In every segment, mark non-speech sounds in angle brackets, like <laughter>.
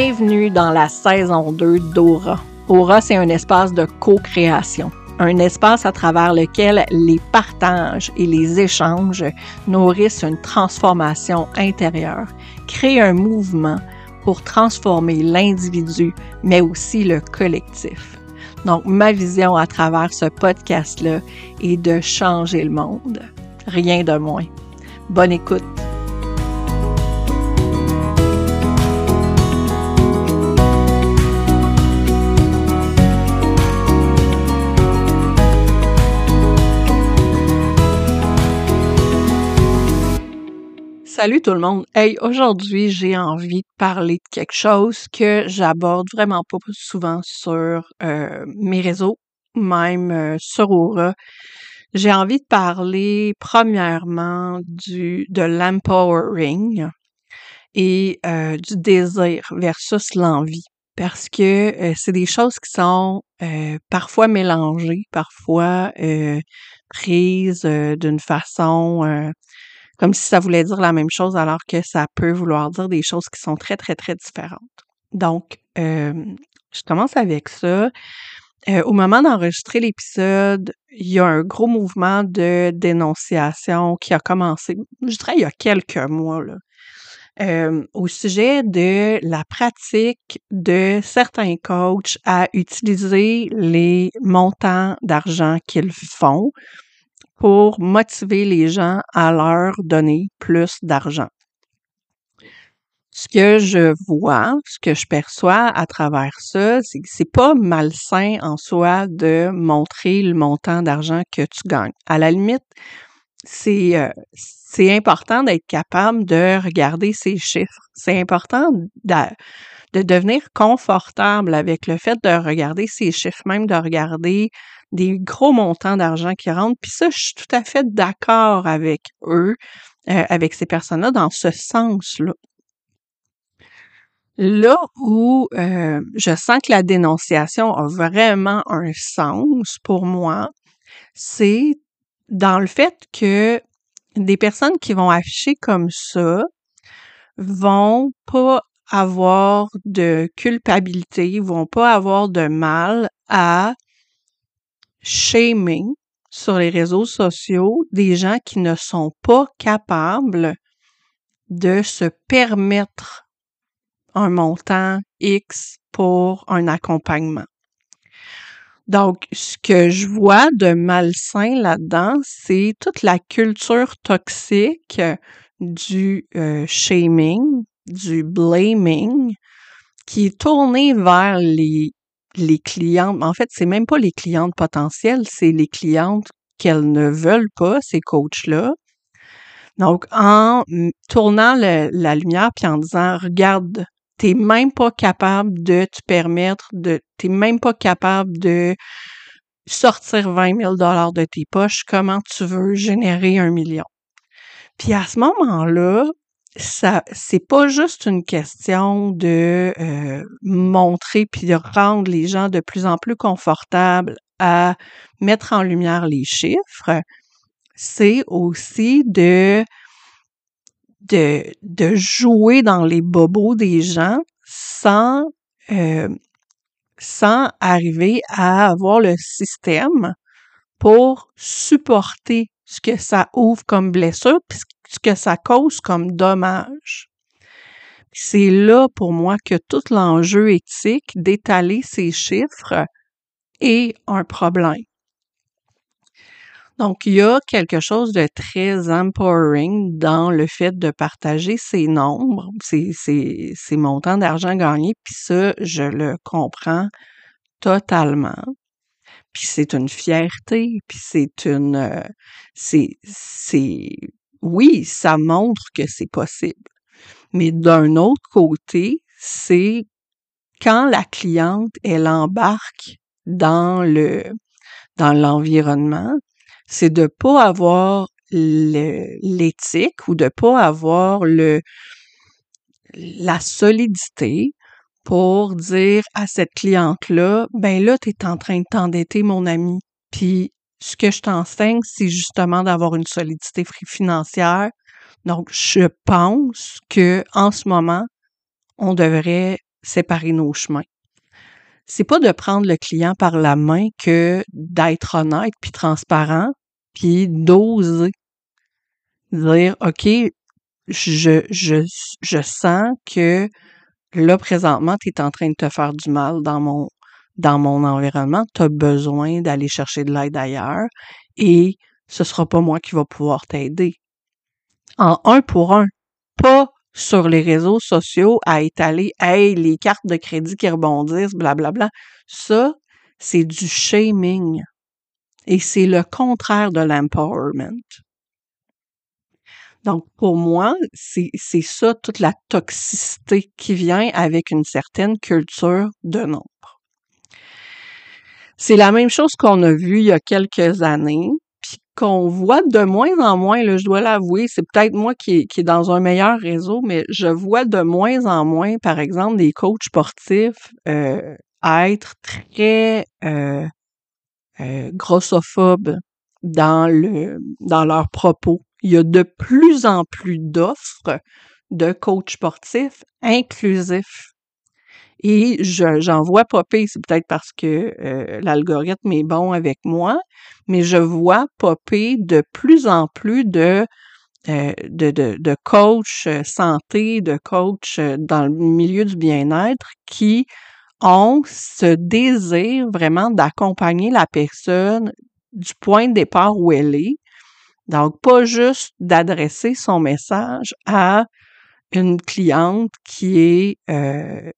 Bienvenue dans la saison 2 d'Aura. Aura, c'est un espace de co-création, un espace à travers lequel les partages et les échanges nourrissent une transformation intérieure, créent un mouvement pour transformer l'individu, mais aussi le collectif. Donc, ma vision à travers ce podcast-là est de changer le monde. Rien de moins. Bonne écoute. Salut tout le monde. Hey, aujourd'hui, j'ai envie de parler de quelque chose que j'aborde vraiment pas souvent sur euh, mes réseaux, même euh, sur Aura. J'ai envie de parler premièrement du de l'empowering et euh, du désir versus l'envie parce que c'est des choses qui sont parfois mélangées, parfois prises d'une façon comme si ça voulait dire la même chose alors que ça peut vouloir dire des choses qui sont très, très, très différentes. Donc, euh, je commence avec ça. Euh, au moment d'enregistrer l'épisode, il y a un gros mouvement de dénonciation qui a commencé, je dirais, il y a quelques mois, là, euh, au sujet de la pratique de certains coachs à utiliser les montants d'argent qu'ils font pour motiver les gens à leur donner plus d'argent. Ce que je vois, ce que je perçois à travers ça, c'est que c'est pas malsain en soi de montrer le montant d'argent que tu gagnes. À la limite, c'est euh, c'est important d'être capable de regarder ces chiffres. C'est important de, de devenir confortable avec le fait de regarder ces chiffres, même de regarder des gros montants d'argent qui rentrent. Puis ça, je suis tout à fait d'accord avec eux, euh, avec ces personnes-là, dans ce sens-là. Là où euh, je sens que la dénonciation a vraiment un sens pour moi, c'est dans le fait que des personnes qui vont afficher comme ça vont pas avoir de culpabilité, vont pas avoir de mal à shaming sur les réseaux sociaux des gens qui ne sont pas capables de se permettre un montant X pour un accompagnement. Donc, ce que je vois de malsain là-dedans, c'est toute la culture toxique du euh, shaming, du blaming, qui est tournée vers les les clientes, en fait, c'est même pas les clientes potentielles, c'est les clientes qu'elles ne veulent pas, ces coachs-là. Donc, en tournant la lumière puis en disant, regarde, t'es même pas capable de te permettre de, t'es même pas capable de sortir 20 000 dollars de tes poches, comment tu veux générer un million? Puis à ce moment-là, ça c'est pas juste une question de euh, montrer puis de rendre les gens de plus en plus confortables à mettre en lumière les chiffres, c'est aussi de, de, de jouer dans les bobos des gens sans, euh, sans arriver à avoir le système pour supporter ce que ça ouvre comme blessure, puis ce que ça cause comme dommage. C'est là pour moi que tout l'enjeu éthique d'étaler ces chiffres est un problème. Donc, il y a quelque chose de très empowering dans le fait de partager ces nombres, ces, ces, ces montants d'argent gagnés, puis ça, je le comprends totalement. Puis c'est une fierté, puis c'est une, euh, c'est, c'est oui, ça montre que c'est possible. Mais d'un autre côté, c'est quand la cliente, elle embarque dans le, dans l'environnement, c'est de pas avoir l'éthique ou de pas avoir le, la solidité pour dire à cette cliente-là, ben là, tu en train de t'endetter, mon ami. Puis ce que je t'enseigne, c'est justement d'avoir une solidité financière. Donc, je pense que en ce moment, on devrait séparer nos chemins. C'est pas de prendre le client par la main que d'être honnête puis transparent puis d'oser dire OK, je, je, je sens que là, présentement, tu es en train de te faire du mal dans mon, dans mon environnement. Tu as besoin d'aller chercher de l'aide ailleurs et ce sera pas moi qui va pouvoir t'aider. En un pour un, pas sur les réseaux sociaux à étaler Hey, les cartes de crédit qui rebondissent, blablabla. Bla, bla. Ça, c'est du shaming. Et c'est le contraire de l'empowerment. Donc, pour moi, c'est ça toute la toxicité qui vient avec une certaine culture de nombre. C'est la même chose qu'on a vu il y a quelques années, puis qu'on voit de moins en moins, là, je dois l'avouer, c'est peut-être moi qui, qui est dans un meilleur réseau, mais je vois de moins en moins, par exemple, des coachs sportifs euh, être très euh, euh, grossophobes dans le dans leurs propos il y a de plus en plus d'offres de coachs sportifs inclusifs. Et j'en vois popper, c'est peut-être parce que euh, l'algorithme est bon avec moi, mais je vois popper de plus en plus de, euh, de, de, de coachs euh, santé, de coachs dans le milieu du bien-être qui ont ce désir vraiment d'accompagner la personne du point de départ où elle est. Donc, pas juste d'adresser son message à une cliente qui est euh,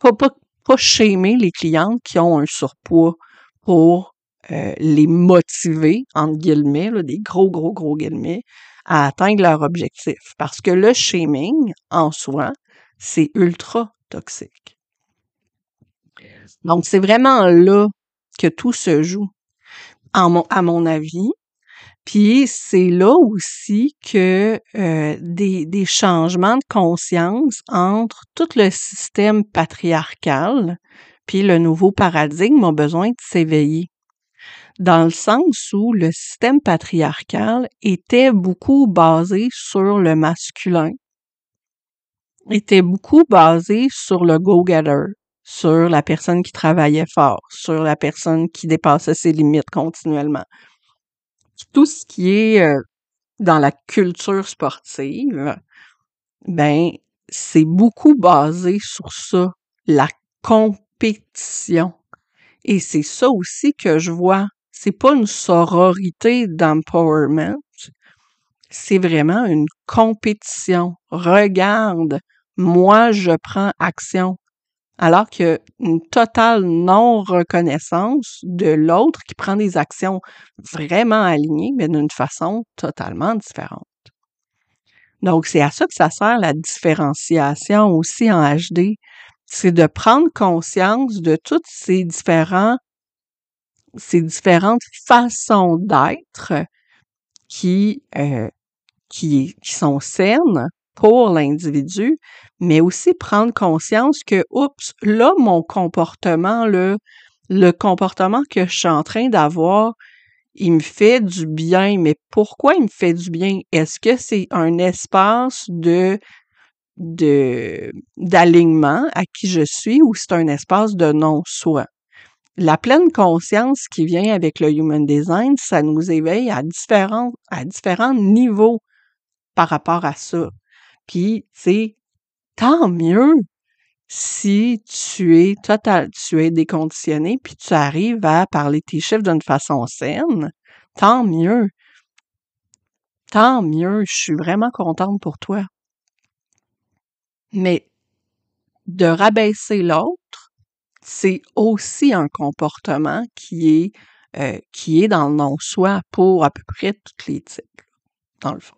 pas, pas, pas shamer les clientes qui ont un surpoids pour euh, les motiver, entre guillemets, des gros, gros, gros guillemets, à atteindre leur objectif. Parce que le shaming, en soi, c'est ultra toxique. Donc, c'est vraiment là que tout se joue. En à mon avis, puis c'est là aussi que euh, des, des changements de conscience entre tout le système patriarcal puis le nouveau paradigme ont besoin de s'éveiller. Dans le sens où le système patriarcal était beaucoup basé sur le masculin, était beaucoup basé sur le go-getter, sur la personne qui travaillait fort, sur la personne qui dépassait ses limites continuellement tout ce qui est euh, dans la culture sportive, ben, c'est beaucoup basé sur ça, la compétition. Et c'est ça aussi que je vois. C'est pas une sororité d'empowerment, c'est vraiment une compétition. Regarde, moi, je prends action alors qu'il une totale non-reconnaissance de l'autre qui prend des actions vraiment alignées, mais d'une façon totalement différente. Donc, c'est à ça que ça sert la différenciation aussi en HD. C'est de prendre conscience de toutes ces différents, ces différentes façons d'être qui, euh, qui, qui sont saines pour l'individu, mais aussi prendre conscience que, oups, là, mon comportement, le, comportement que je suis en train d'avoir, il me fait du bien, mais pourquoi il me fait du bien? Est-ce que c'est un espace de de d'alignement à qui je suis ou c'est un espace de non-soi? La pleine conscience qui vient avec le Human Design, ça nous éveille à différents, à différents niveaux par rapport à ça. Puis, c'est tant mieux si tu es total, tu es déconditionné, puis tu arrives à parler tes chiffres d'une façon saine, tant mieux. Tant mieux, je suis vraiment contente pour toi. Mais de rabaisser l'autre, c'est aussi un comportement qui est, euh, qui est dans le non-soi pour à peu près tous les types, dans le fond.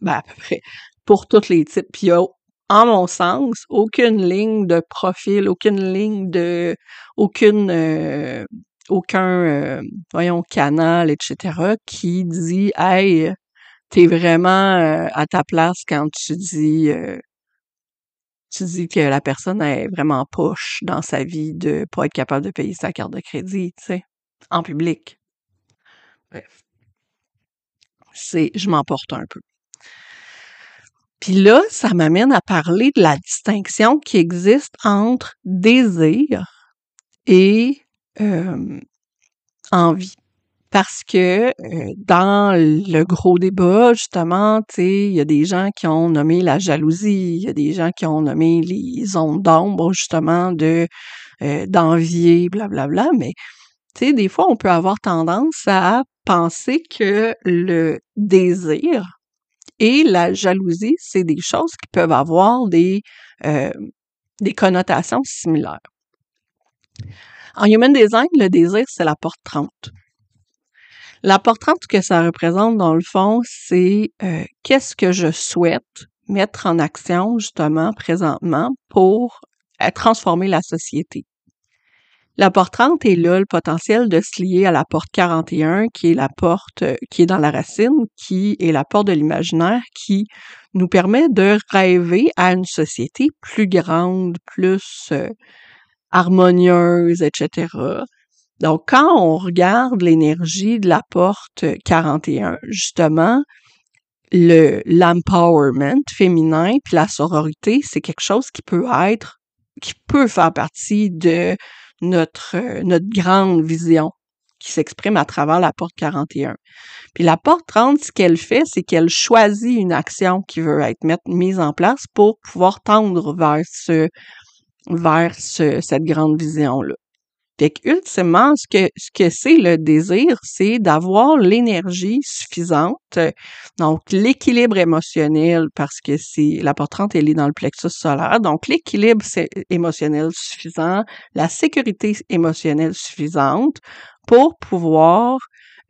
Ben, à peu près pour tous les types. Puis a, en mon sens, aucune ligne de profil, aucune ligne de, aucune, euh, aucun, euh, voyons, canal, etc., qui dit, hey, t'es vraiment euh, à ta place quand tu dis, tu dis que la personne est vraiment poche dans sa vie de pas être capable de payer sa carte de crédit, tu sais, en public. Bref. C'est, je m'emporte un peu. Puis là, ça m'amène à parler de la distinction qui existe entre désir et envie. Parce que euh, dans le gros débat, justement, il y a des gens qui ont nommé la jalousie, il y a des gens qui ont nommé les zones d'ombre, justement, de euh, d'envier, blablabla, mais des fois, on peut avoir tendance à penser que le désir et la jalousie, c'est des choses qui peuvent avoir des, euh, des connotations similaires. En Human Design, le désir, c'est la porte 30. La porte 30, que ça représente, dans le fond, c'est euh, qu'est-ce que je souhaite mettre en action, justement, présentement, pour euh, transformer la société. La porte 30 est là le potentiel de se lier à la porte 41, qui est la porte euh, qui est dans la racine, qui est la porte de l'imaginaire, qui nous permet de rêver à une société plus grande, plus harmonieuse, etc. Donc, quand on regarde l'énergie de la porte 41, justement, le l'empowerment féminin puis la sororité, c'est quelque chose qui peut être, qui peut faire partie de notre notre grande vision qui s'exprime à travers la porte 41. Puis la porte 30, ce qu'elle fait, c'est qu'elle choisit une action qui veut être mise en place pour pouvoir tendre vers ce vers cette grande vision-là. Fait ultimement, ce que, ce que c'est le désir, c'est d'avoir l'énergie suffisante, donc l'équilibre émotionnel, parce que c'est la portante, elle est dans le plexus solaire, donc l'équilibre émotionnel suffisant, la sécurité émotionnelle suffisante pour pouvoir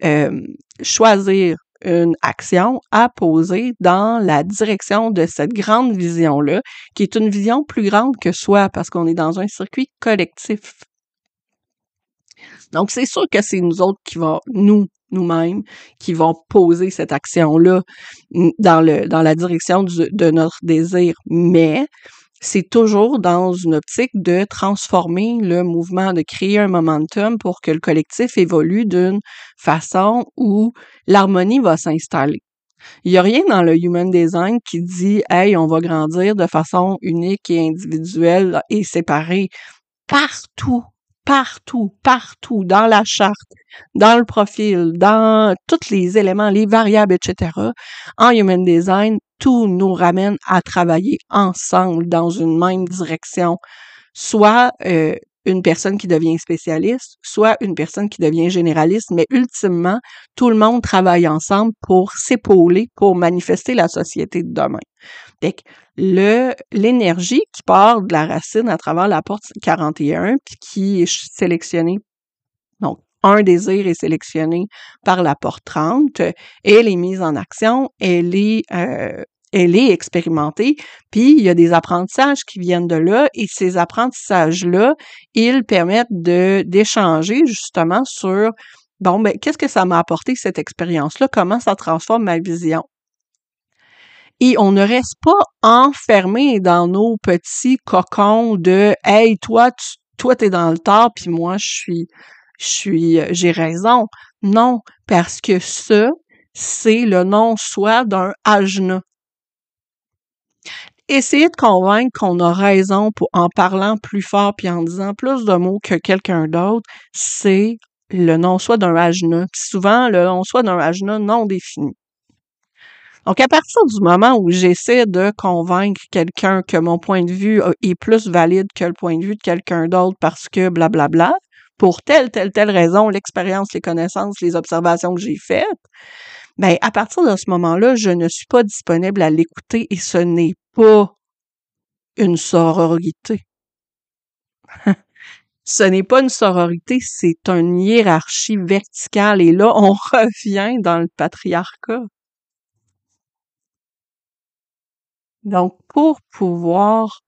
euh, choisir une action à poser dans la direction de cette grande vision-là, qui est une vision plus grande que soi, parce qu'on est dans un circuit collectif. Donc, c'est sûr que c'est nous autres qui vont, nous, nous-mêmes, qui vont poser cette action-là dans le, dans la direction de notre désir. Mais, c'est toujours dans une optique de transformer le mouvement, de créer un momentum pour que le collectif évolue d'une façon où l'harmonie va s'installer. Il n'y a rien dans le human design qui dit Hey, on va grandir de façon unique et individuelle et séparée. Partout, partout, partout, dans la charte, dans le profil, dans tous les éléments, les variables, etc. En human design, tout nous ramène à travailler ensemble dans une même direction, soit euh, une personne qui devient spécialiste, soit une personne qui devient généraliste, mais ultimement, tout le monde travaille ensemble pour s'épauler, pour manifester la société de demain. L'énergie qui part de la racine à travers la porte 41, puis qui est sélectionnée, donc un désir est sélectionné par la porte 30, elle est mise en action, elle est euh, elle est expérimentée, puis il y a des apprentissages qui viennent de là, et ces apprentissages-là, ils permettent de d'échanger justement sur bon ben qu'est-ce que ça m'a apporté cette expérience-là, comment ça transforme ma vision? Et on ne reste pas enfermé dans nos petits cocons de Hey, toi, tu, toi, t'es dans le tort, puis moi, je suis, je suis, j'ai raison. Non, parce que ça, c'est le non-soi d'un ajna. Essayer de convaincre qu'on a raison pour, en parlant plus fort puis en disant plus de mots que quelqu'un d'autre, c'est le non-soi d'un ajna. souvent, le non-soi d'un ajna non défini. Donc, à partir du moment où j'essaie de convaincre quelqu'un que mon point de vue est plus valide que le point de vue de quelqu'un d'autre parce que blablabla, pour telle, telle, telle raison, l'expérience, les connaissances, les observations que j'ai faites, ben, à partir de ce moment-là, je ne suis pas disponible à l'écouter et ce n'est pas une sororité. <laughs> ce n'est pas une sororité, c'est une hiérarchie verticale et là, on <laughs> revient dans le patriarcat. Donc, pour pouvoir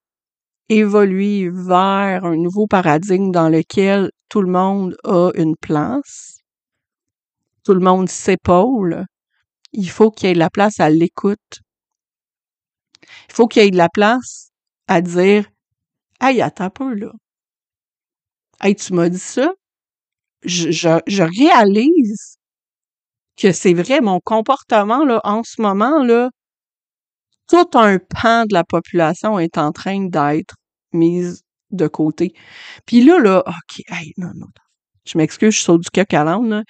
évoluer vers un nouveau paradigme dans lequel tout le monde a une place, tout le monde s'épaule, il faut qu'il y ait de la place à l'écoute. Il faut qu'il y ait de la place à dire Hey, attends un peu là. Hey, tu m'as dit ça? Je, je, je réalise que c'est vrai, mon comportement là, en ce moment, là, tout un pan de la population est en train d'être mise de côté. Puis là, là, OK, hey, non, non, je m'excuse, je saute du coq à l'âne, là.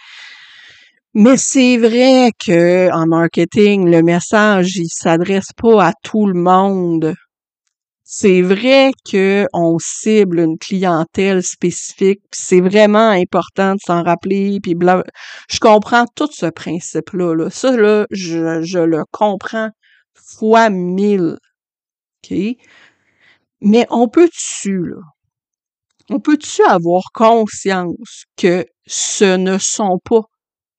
Mais c'est vrai que en marketing, le message, il s'adresse pas à tout le monde. C'est vrai que on cible une clientèle spécifique, c'est vraiment important de s'en rappeler, puis bla. Je comprends tout ce principe-là. Là. Ça, là, je, je le comprends fois mille. OK? Mais on peut-tu, là? On peut-tu avoir conscience que ce ne sont pas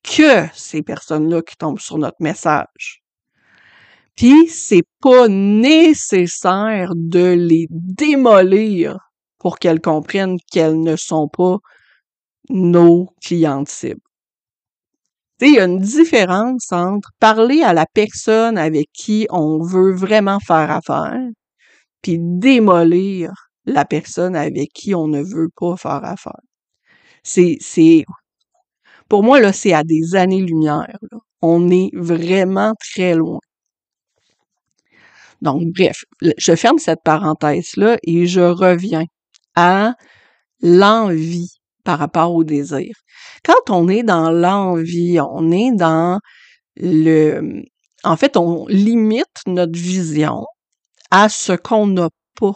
que ces personnes-là qui tombent sur notre message? Puis c'est pas nécessaire de les démolir pour qu'elles comprennent qu'elles ne sont pas nos clientes cibles. Il y a une différence entre parler à la personne avec qui on veut vraiment faire affaire, puis démolir la personne avec qui on ne veut pas faire affaire. C'est, c'est, pour moi, là, c'est à des années-lumière. On est vraiment très loin. Donc, bref, je ferme cette parenthèse-là et je reviens à l'envie par rapport au désir. Quand on est dans l'envie, on est dans le... En fait, on limite notre vision à ce qu'on n'a pas.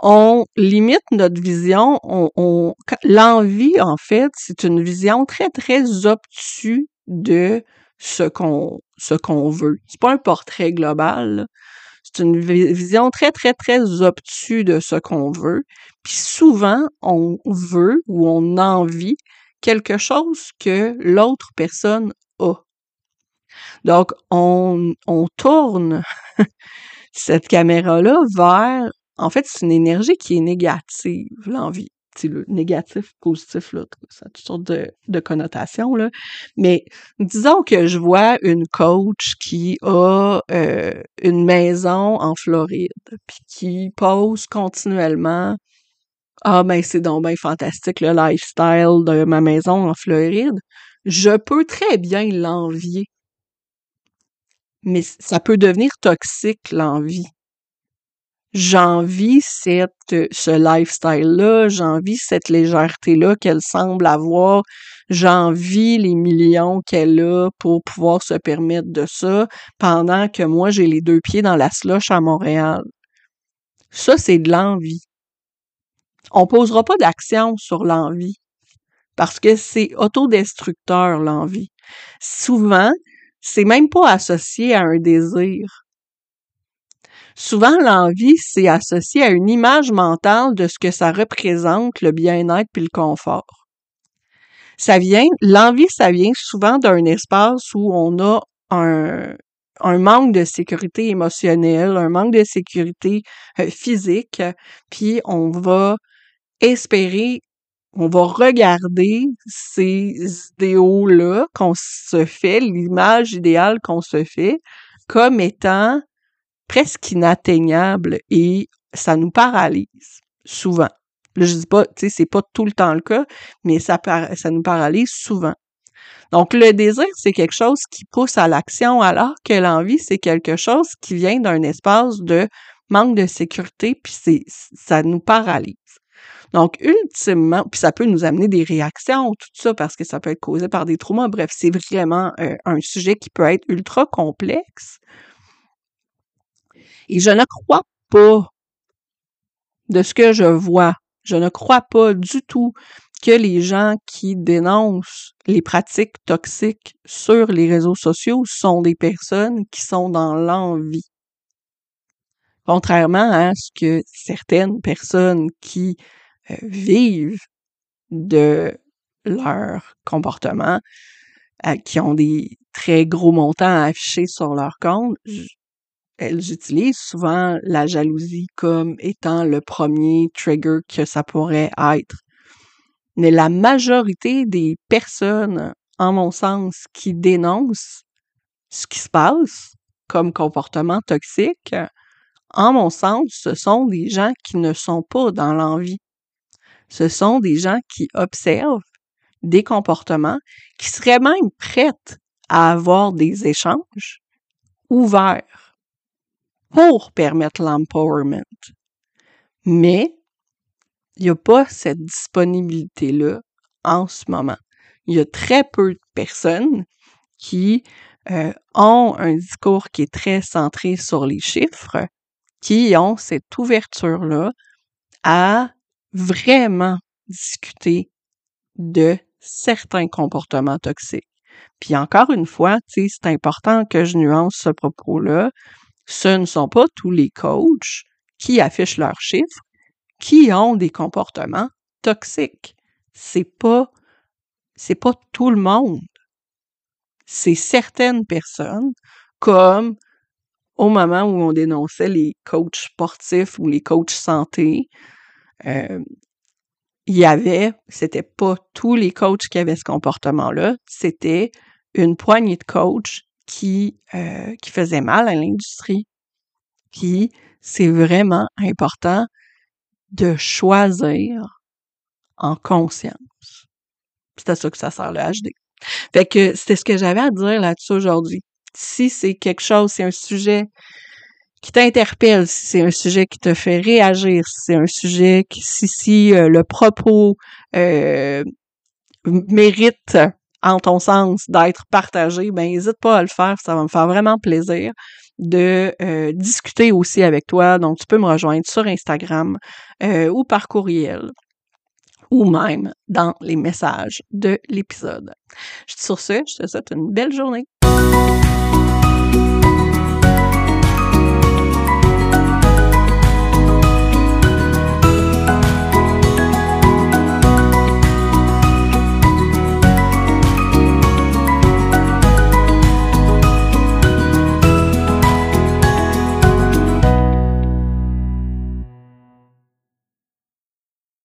On limite notre vision, on, l'envie, en fait, c'est une vision très, très obtuse de ce qu'on ce qu'on veut. C'est pas un portrait global. C'est une vision très, très, très obtuse de ce qu'on veut. Puis souvent, on veut ou on envie quelque chose que l'autre personne a. Donc, on, on tourne <laughs> cette caméra-là vers, en fait, c'est une énergie qui est négative, l'envie le négatif, positif, là, ça a toutes sortes de, de, connotations, là. Mais disons que je vois une coach qui a euh, une maison en Floride, puis qui pose continuellement Ah ben c'est donc fantastique le lifestyle de ma maison en Floride. Je peux très bien l'envier. Mais ça peut devenir toxique, l'envie j'envie cette, ce lifestyle-là, j'envie cette légèreté-là qu'elle semble avoir, j'envie les millions qu'elle a pour pouvoir se permettre de ça, pendant que moi, j'ai les deux pieds dans la slush à Montréal. Ça, c'est de l'envie. On posera pas d'action sur l'envie parce que c'est autodestructeur, l'envie. Souvent, c'est même pas associé à un désir Souvent, l'envie, c'est associé à une image mentale de ce que ça représente, le bien-être puis le confort. Ça vient, l'envie, ça vient souvent d'un espace où on a un, un manque de sécurité émotionnelle, un manque de sécurité euh, physique, puis on va espérer, on va regarder ces idéaux-là qu'on se fait, l'image idéale qu'on se fait, comme étant presque inatteignable et ça nous paralyse souvent. Là, je dis pas, tu sais, c'est pas tout le temps le cas, mais ça, nous paralyse souvent. Donc, le désir, c'est quelque chose qui pousse à l'action, alors que l'envie, c'est quelque chose qui vient d'un espace de manque de sécurité, puis ça nous paralyse. Donc, ultimement, puis ça peut nous amener des réactions, tout ça, parce que ça peut être causé par des traumas. Bref, c'est vraiment euh, un sujet qui peut être ultra complexe. Et je ne crois pas, de ce que je vois, je ne crois pas du tout que les gens qui dénoncent les pratiques toxiques sur les réseaux sociaux sont des personnes qui sont dans l'envie. Contrairement à ce que certaines personnes qui vivent de leur comportement, euh, qui ont des très gros montants à afficher sur leur compte, elles utilisent souvent la jalousie comme étant le premier trigger que ça pourrait être. Mais la majorité des personnes, en mon sens, qui dénoncent ce qui se passe comme comportement toxique, en mon sens, ce sont des gens qui ne sont pas dans l'envie. Ce sont des gens qui observent des comportements, qui seraient même prêtes à avoir des échanges ouverts pour permettre l'empowerment. Mais il n'y a pas cette disponibilité-là en ce moment. Il y a très peu de personnes qui euh, ont un discours qui est très centré sur les chiffres, qui ont cette ouverture-là à vraiment discuter de certains comportements toxiques. Puis encore une fois, c'est important que je nuance ce propos-là. Ce ne sont pas tous les coachs qui affichent leurs chiffres qui ont des comportements toxiques. C'est pas c'est pas tout le monde. C'est certaines personnes comme au moment où on dénonçait les coachs sportifs ou les coachs santé, euh, il y avait, c'était pas tous les coachs qui avaient ce comportement-là, c'était une poignée de coachs qui, euh, qui faisaient mal à l'industrie. Puis, c'est vraiment important de choisir en conscience. C'est à ça que ça sert le HD. Fait que c'était ce que j'avais à dire là-dessus aujourd'hui. Si c'est quelque chose, c'est un sujet qui t'interpelle, si c'est un sujet qui te fait réagir, si c'est un sujet qui, si, euh, le propos euh, mérite, en ton sens, d'être partagé, ben n'hésite pas à le faire, ça va me faire vraiment plaisir de euh, discuter aussi avec toi. Donc, tu peux me rejoindre sur Instagram ou par courriel ou même dans les messages de l'épisode. Sur ce, je te souhaite une belle journée.